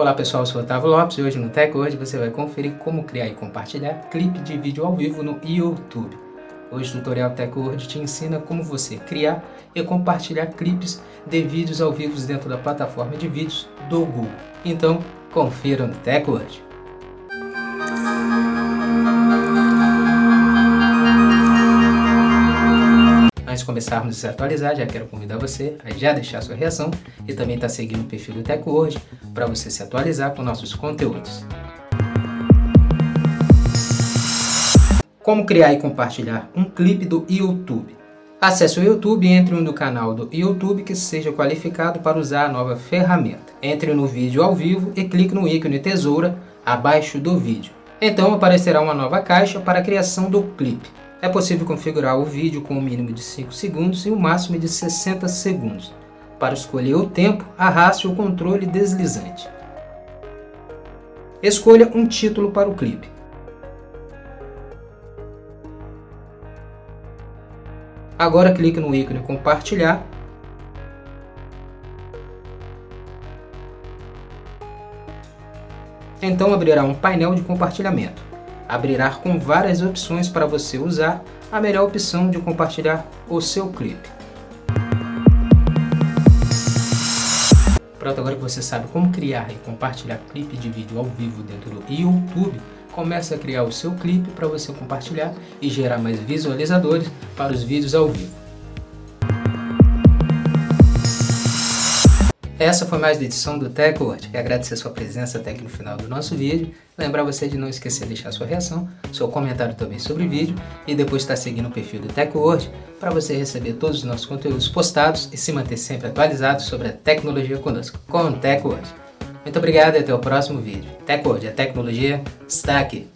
Olá pessoal, eu sou o Otávio Lopes e hoje no Tech Hoje você vai conferir como criar e compartilhar clipe de vídeo ao vivo no YouTube. Hoje o tutorial Tech Word te ensina como você criar e compartilhar clipes de vídeos ao vivo dentro da plataforma de vídeos do Google. Então, confira no Tech Word. Antes de começarmos a se atualizar, já quero convidar você a já deixar sua reação e também estar tá seguindo o perfil do Tech Word para você se atualizar com nossos conteúdos. Como criar e compartilhar um clipe do YouTube? Acesse o YouTube e entre no canal do YouTube que seja qualificado para usar a nova ferramenta. Entre no vídeo ao vivo e clique no ícone tesoura abaixo do vídeo. Então aparecerá uma nova caixa para a criação do clipe. É possível configurar o vídeo com um mínimo de 5 segundos e um máximo de 60 segundos. Para escolher o tempo, arraste o controle deslizante. Escolha um título para o clipe. Agora clique no ícone compartilhar. Então abrirá um painel de compartilhamento. Abrirá com várias opções para você usar a melhor opção de compartilhar o seu clipe. Pronto, agora que você sabe como criar e compartilhar clipe de vídeo ao vivo dentro do YouTube, comece a criar o seu clipe para você compartilhar e gerar mais visualizadores para os vídeos ao vivo. Essa foi mais uma edição do TechWord. Quero agradecer sua presença até aqui no final do nosso vídeo. Lembrar você de não esquecer de deixar sua reação, seu comentário também sobre o vídeo e depois estar seguindo o perfil do TechWord para você receber todos os nossos conteúdos postados e se manter sempre atualizado sobre a tecnologia conosco, com o TechWord. Muito obrigado e até o próximo vídeo. TechWord, a tecnologia está aqui.